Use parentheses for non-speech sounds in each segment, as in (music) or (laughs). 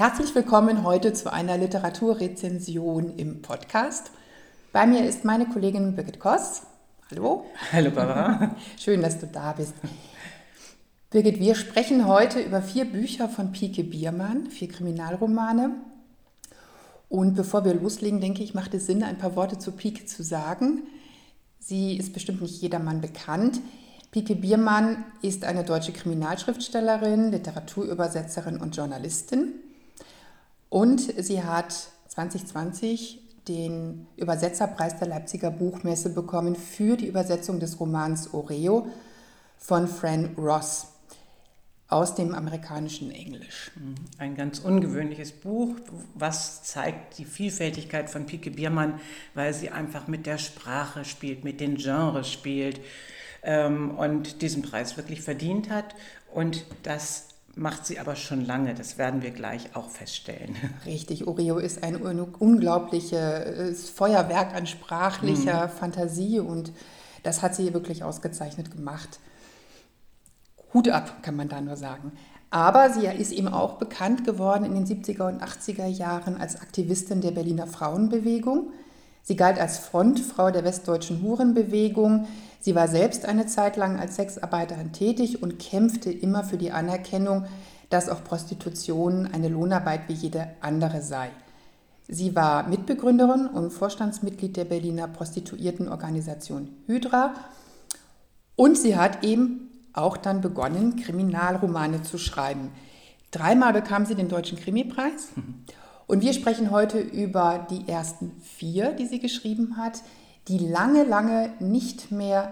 Herzlich willkommen heute zu einer Literaturrezension im Podcast. Bei mir ist meine Kollegin Birgit Koss. Hallo. Hallo Barbara. (laughs) Schön, dass du da bist. Birgit, wir sprechen heute über vier Bücher von Pike Biermann, vier Kriminalromane. Und bevor wir loslegen, denke ich, macht es Sinn, ein paar Worte zu Pike zu sagen. Sie ist bestimmt nicht jedermann bekannt. Pike Biermann ist eine deutsche Kriminalschriftstellerin, Literaturübersetzerin und Journalistin. Und sie hat 2020 den Übersetzerpreis der Leipziger Buchmesse bekommen für die Übersetzung des Romans Oreo von Fran Ross aus dem amerikanischen Englisch. Mhm. Ein ganz ungewöhnliches Buch, was zeigt die Vielfältigkeit von Pike Biermann, weil sie einfach mit der Sprache spielt, mit den Genres spielt ähm, und diesen Preis wirklich verdient hat. Und das macht sie aber schon lange, das werden wir gleich auch feststellen. (laughs) Richtig, Oreo ist ein unglaubliches Feuerwerk an sprachlicher mhm. Fantasie und das hat sie wirklich ausgezeichnet gemacht. Hut ab, kann man da nur sagen. Aber sie ist eben auch bekannt geworden in den 70er und 80er Jahren als Aktivistin der Berliner Frauenbewegung. Sie galt als Frontfrau der westdeutschen Hurenbewegung. Sie war selbst eine Zeit lang als Sexarbeiterin tätig und kämpfte immer für die Anerkennung, dass auch Prostitution eine Lohnarbeit wie jede andere sei. Sie war Mitbegründerin und Vorstandsmitglied der Berliner Prostituiertenorganisation Hydra und sie hat eben auch dann begonnen, Kriminalromane zu schreiben. Dreimal bekam sie den Deutschen Krimipreis. (laughs) Und wir sprechen heute über die ersten vier, die sie geschrieben hat, die lange, lange nicht mehr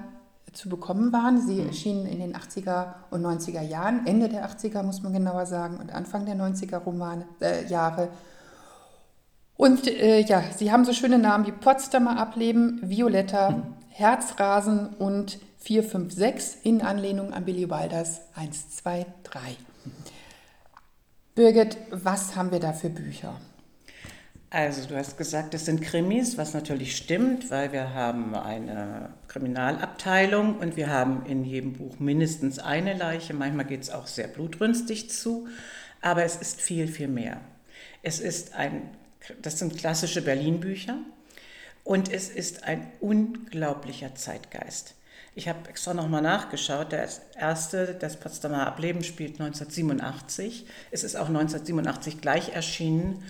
zu bekommen waren. Sie mhm. erschienen in den 80er und 90er Jahren, Ende der 80er muss man genauer sagen, und Anfang der 90er Romane, äh, Jahre. Und äh, ja, sie haben so schöne Namen wie Potsdamer Ableben, Violetta, mhm. Herzrasen und 456 in Anlehnung an Billy Wilders 1, 2, 3. Birgit, was haben wir da für Bücher? Also du hast gesagt, es sind Krimis, was natürlich stimmt, weil wir haben eine Kriminalabteilung und wir haben in jedem Buch mindestens eine Leiche. Manchmal geht es auch sehr blutrünstig zu, aber es ist viel, viel mehr. Es ist ein, das sind klassische Berlin-Bücher und es ist ein unglaublicher Zeitgeist. Ich habe extra nochmal nachgeschaut. Das erste, das Potsdamer Ableben, spielt 1987. Es ist auch 1987 gleich erschienen.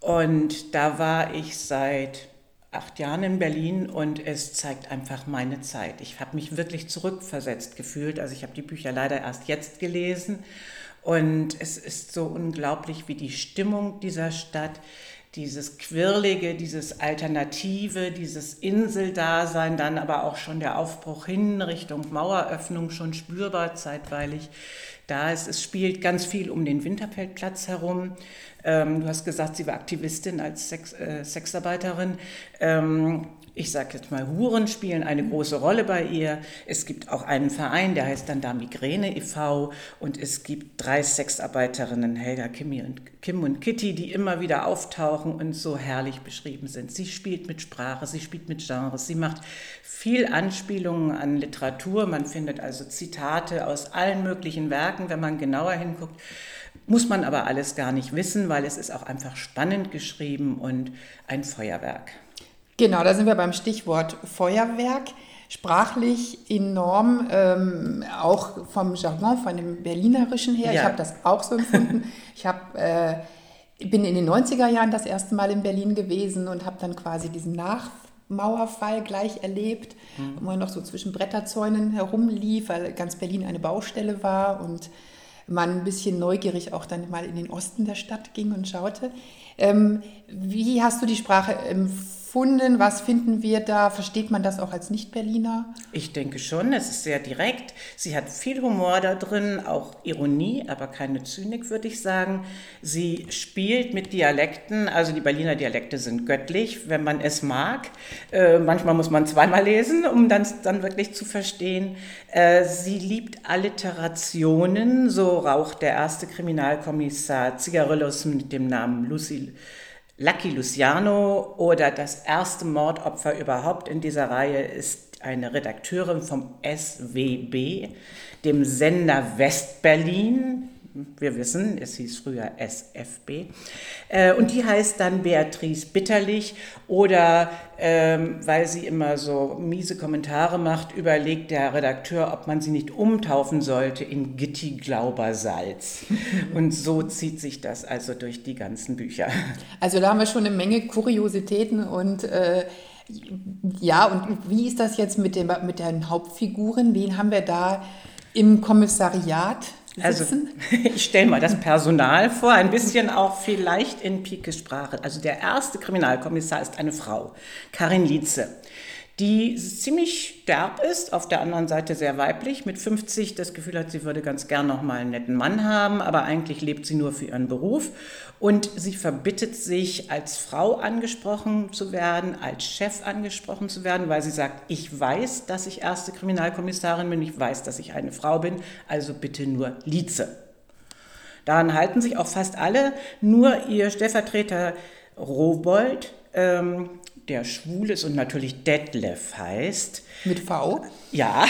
Und da war ich seit acht Jahren in Berlin und es zeigt einfach meine Zeit. Ich habe mich wirklich zurückversetzt gefühlt. Also ich habe die Bücher leider erst jetzt gelesen. Und es ist so unglaublich, wie die Stimmung dieser Stadt, dieses Quirlige, dieses Alternative, dieses Inseldasein, dann aber auch schon der Aufbruch hin Richtung Maueröffnung schon spürbar zeitweilig da ist. Es spielt ganz viel um den Winterfeldplatz herum. Ähm, du hast gesagt, sie war Aktivistin als Sex, äh, Sexarbeiterin. Ähm, ich sage jetzt mal, Huren spielen eine große Rolle bei ihr. Es gibt auch einen Verein, der heißt dann da Migräne e.V. und es gibt drei Sexarbeiterinnen, Helga, Kimi und, Kim und Kitty, die immer wieder auftauchen und so herrlich beschrieben sind. Sie spielt mit Sprache, sie spielt mit Genres, sie macht viel Anspielungen an Literatur. Man findet also Zitate aus allen möglichen Werken, wenn man genauer hinguckt. Muss man aber alles gar nicht wissen, weil es ist auch einfach spannend geschrieben und ein Feuerwerk. Genau, da sind wir beim Stichwort Feuerwerk. Sprachlich enorm, ähm, auch vom Jargon, von dem Berlinerischen her. Ja. Ich habe das auch so empfunden. (laughs) ich hab, äh, bin in den 90er Jahren das erste Mal in Berlin gewesen und habe dann quasi diesen Nachmauerfall gleich erlebt, mhm. wo man noch so zwischen Bretterzäunen herumlief, weil ganz Berlin eine Baustelle war und man ein bisschen neugierig auch dann mal in den Osten der Stadt ging und schaute. Ähm, wie hast du die Sprache empfunden? Gefunden? Was finden wir da? Versteht man das auch als Nicht-Berliner? Ich denke schon, es ist sehr direkt. Sie hat viel Humor da drin, auch Ironie, aber keine Zynik, würde ich sagen. Sie spielt mit Dialekten, also die Berliner Dialekte sind göttlich, wenn man es mag. Äh, manchmal muss man zweimal lesen, um dann, dann wirklich zu verstehen. Äh, sie liebt Alliterationen, so raucht der erste Kriminalkommissar Zigarillos mit dem Namen Lucy Lucky Luciano oder das erste Mordopfer überhaupt in dieser Reihe ist eine Redakteurin vom SWB, dem Sender Westberlin. Wir wissen, es hieß früher SFB. Äh, und die heißt dann Beatrice Bitterlich oder ähm, weil sie immer so miese Kommentare macht, überlegt der Redakteur, ob man sie nicht umtaufen sollte in Gitti Glaubersalz. (laughs) und so zieht sich das also durch die ganzen Bücher. Also da haben wir schon eine Menge Kuriositäten und äh, ja, und wie ist das jetzt mit, dem, mit den Hauptfiguren? Wen haben wir da im Kommissariat? Also (laughs) ich stelle mal das Personal vor, ein bisschen auch vielleicht in Pike-Sprache. Also der erste Kriminalkommissar ist eine Frau, Karin Lietze die ziemlich derb ist, auf der anderen Seite sehr weiblich, mit 50 das Gefühl hat, sie würde ganz gern noch mal einen netten Mann haben, aber eigentlich lebt sie nur für ihren Beruf. Und sie verbittet sich, als Frau angesprochen zu werden, als Chef angesprochen zu werden, weil sie sagt, ich weiß, dass ich erste Kriminalkommissarin bin, ich weiß, dass ich eine Frau bin, also bitte nur Lize. Daran halten sich auch fast alle, nur ihr Stellvertreter Robold ähm, der schwul ist und natürlich Detlef heißt. Mit V? Ja.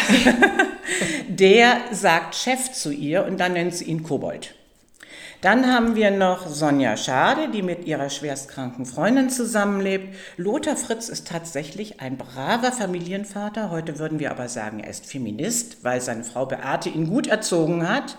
(laughs) der sagt Chef zu ihr und dann nennt sie ihn Kobold. Dann haben wir noch Sonja Schade, die mit ihrer schwerstkranken Freundin zusammenlebt. Lothar Fritz ist tatsächlich ein braver Familienvater. Heute würden wir aber sagen, er ist Feminist, weil seine Frau Beate ihn gut erzogen hat.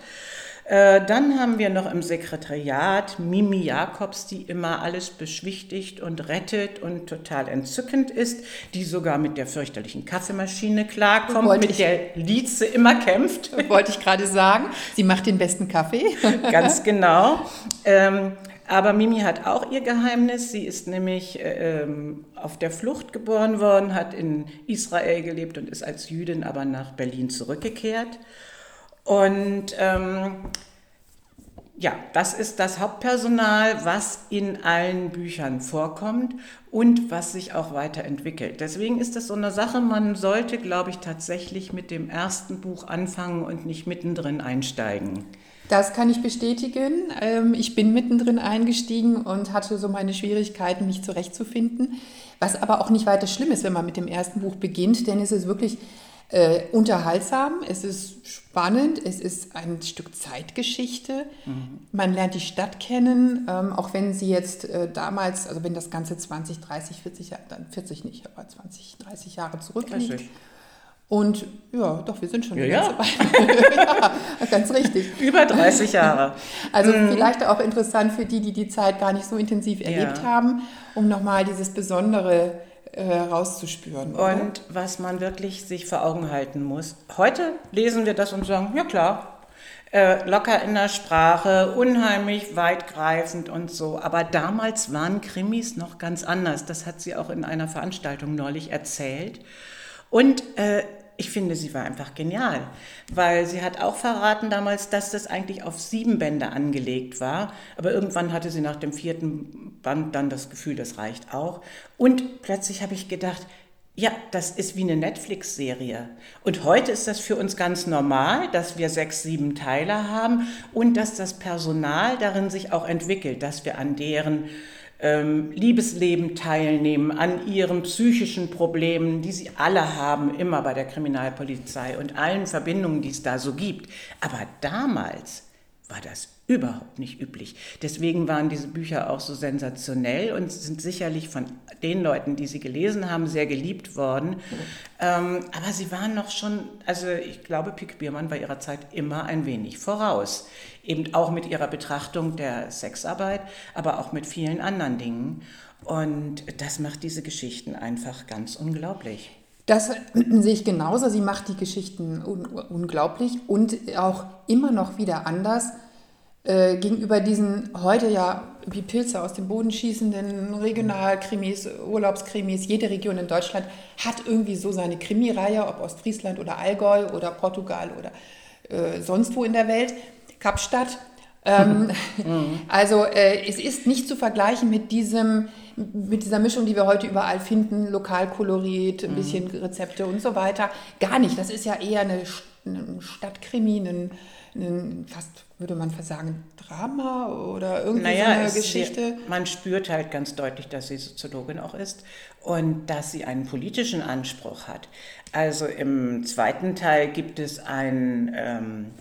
Äh, dann haben wir noch im Sekretariat Mimi Jakobs, die immer alles beschwichtigt und rettet und total entzückend ist, die sogar mit der fürchterlichen Kaffeemaschine klarkommt, Wollte mit ich, der Lietze immer kämpft. (laughs) Wollte ich gerade sagen. Sie macht den besten Kaffee. (laughs) Ganz genau. Ähm, aber Mimi hat auch ihr Geheimnis. Sie ist nämlich äh, ähm, auf der Flucht geboren worden, hat in Israel gelebt und ist als Jüdin aber nach Berlin zurückgekehrt. Und ähm, ja, das ist das Hauptpersonal, was in allen Büchern vorkommt und was sich auch weiterentwickelt. Deswegen ist das so eine Sache, man sollte, glaube ich, tatsächlich mit dem ersten Buch anfangen und nicht mittendrin einsteigen. Das kann ich bestätigen. Ähm, ich bin mittendrin eingestiegen und hatte so meine Schwierigkeiten, mich zurechtzufinden. Was aber auch nicht weiter schlimm ist, wenn man mit dem ersten Buch beginnt, denn es ist wirklich äh, unterhaltsam, es ist spannend, es ist ein Stück Zeitgeschichte. Mhm. Man lernt die Stadt kennen, ähm, auch wenn sie jetzt äh, damals, also wenn das Ganze 20, 30, 40 Jahre, dann 40 nicht, aber 20, 30 Jahre zurückliegt. Und ja, doch, wir sind schon ja, ja. (laughs) ja, ganz richtig. (laughs) Über 30 Jahre. Also mhm. vielleicht auch interessant für die, die die Zeit gar nicht so intensiv erlebt ja. haben, um nochmal dieses besondere herauszuspüren. Oder? Und was man wirklich sich vor Augen halten muss. Heute lesen wir das und sagen, ja klar, äh, locker in der Sprache, unheimlich weitgreifend und so. Aber damals waren Krimis noch ganz anders. Das hat sie auch in einer Veranstaltung neulich erzählt. Und äh, ich finde, sie war einfach genial, weil sie hat auch verraten damals, dass das eigentlich auf sieben Bände angelegt war. Aber irgendwann hatte sie nach dem vierten Band dann das Gefühl, das reicht auch. Und plötzlich habe ich gedacht, ja, das ist wie eine Netflix-Serie. Und heute ist das für uns ganz normal, dass wir sechs, sieben Teile haben und dass das Personal darin sich auch entwickelt, dass wir an deren ähm, Liebesleben teilnehmen, an ihren psychischen Problemen, die sie alle haben, immer bei der Kriminalpolizei und allen Verbindungen, die es da so gibt. Aber damals war das überhaupt nicht üblich. Deswegen waren diese Bücher auch so sensationell und sind sicherlich von den Leuten, die sie gelesen haben, sehr geliebt worden. Ähm, aber sie waren noch schon, also ich glaube, Pik Biermann war ihrer Zeit immer ein wenig voraus. Eben auch mit ihrer Betrachtung der Sexarbeit, aber auch mit vielen anderen Dingen. Und das macht diese Geschichten einfach ganz unglaublich. Das sehe ich genauso. Sie macht die Geschichten un unglaublich und auch immer noch wieder anders äh, gegenüber diesen heute ja wie Pilze aus dem Boden schießenden Regionalkrimis, Urlaubskrimis. Jede Region in Deutschland hat irgendwie so seine Krimireihe, ob Ostfriesland oder Allgäu oder Portugal oder äh, sonst wo in der Welt. Kapstadt. Ähm, (laughs) mhm. Also äh, es ist nicht zu vergleichen mit diesem mit dieser Mischung, die wir heute überall finden, Lokalkolorit, ein mhm. bisschen Rezepte und so weiter. Gar nicht. Das ist ja eher eine, eine Stadtkrimi, ein, ein, fast würde man sagen, Drama oder irgendwie naja, so eine Geschichte. Man spürt halt ganz deutlich, dass sie Soziologin auch ist und dass sie einen politischen Anspruch hat. Also im zweiten Teil gibt es ein ähm,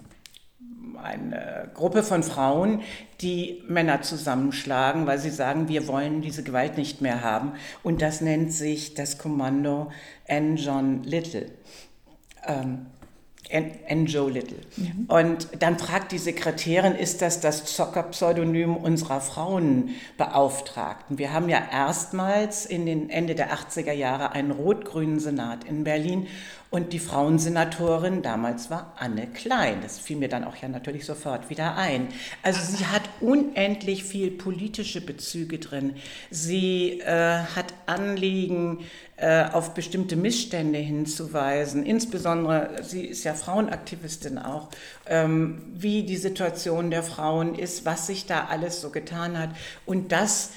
eine Gruppe von Frauen, die Männer zusammenschlagen, weil sie sagen, wir wollen diese Gewalt nicht mehr haben. Und das nennt sich das Kommando N. John Little. Ähm, N. Joe Little. Mhm. Und dann fragt die Sekretärin, ist das das Zocker-Pseudonym unserer Frauenbeauftragten? Wir haben ja erstmals in den Ende der 80er Jahre einen rot-grünen Senat in Berlin und die Frauensenatorin damals war Anne Klein. Das fiel mir dann auch ja natürlich sofort wieder ein. Also sie hat unendlich viel politische Bezüge drin. Sie äh, hat Anliegen, äh, auf bestimmte Missstände hinzuweisen. Insbesondere, sie ist ja Frauenaktivistin auch, ähm, wie die Situation der Frauen ist, was sich da alles so getan hat. Und das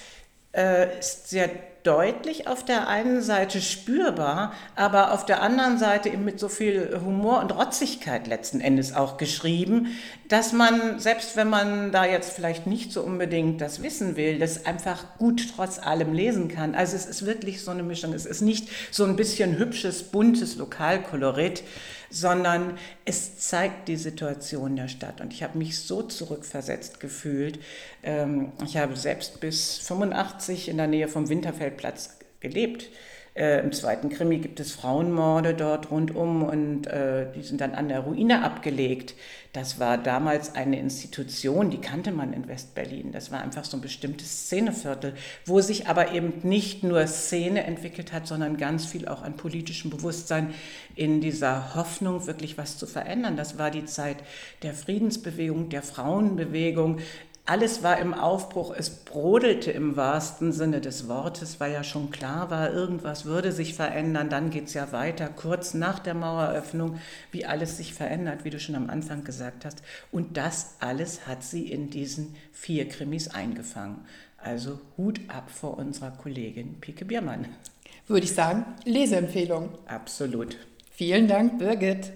äh, ist sehr deutlich auf der einen Seite spürbar, aber auf der anderen Seite eben mit so viel Humor und Rotzigkeit letzten Endes auch geschrieben, dass man, selbst wenn man da jetzt vielleicht nicht so unbedingt das wissen will, das einfach gut trotz allem lesen kann. Also es ist wirklich so eine Mischung. Es ist nicht so ein bisschen hübsches, buntes Lokalkolorit, sondern es zeigt die Situation der Stadt. Und ich habe mich so zurückversetzt gefühlt. Ähm, ich habe selbst bis 85 in der Nähe vom Winterfeldplatz gelebt. Äh, Im zweiten Krimi gibt es Frauenmorde dort rundum und äh, die sind dann an der Ruine abgelegt. Das war damals eine Institution, die kannte man in Westberlin. Das war einfach so ein bestimmtes Szeneviertel, wo sich aber eben nicht nur Szene entwickelt hat, sondern ganz viel auch an politischem Bewusstsein in dieser Hoffnung, wirklich was zu verändern. Das war die Zeit der Friedensbewegung, der Frauenbewegung, alles war im Aufbruch, es brodelte im wahrsten Sinne des Wortes, weil ja schon klar war, irgendwas würde sich verändern. Dann geht es ja weiter, kurz nach der Maueröffnung, wie alles sich verändert, wie du schon am Anfang gesagt hast. Und das alles hat sie in diesen vier Krimis eingefangen. Also Hut ab vor unserer Kollegin Pike Biermann. Würde ich sagen, Leseempfehlung. Absolut. Vielen Dank, Birgit.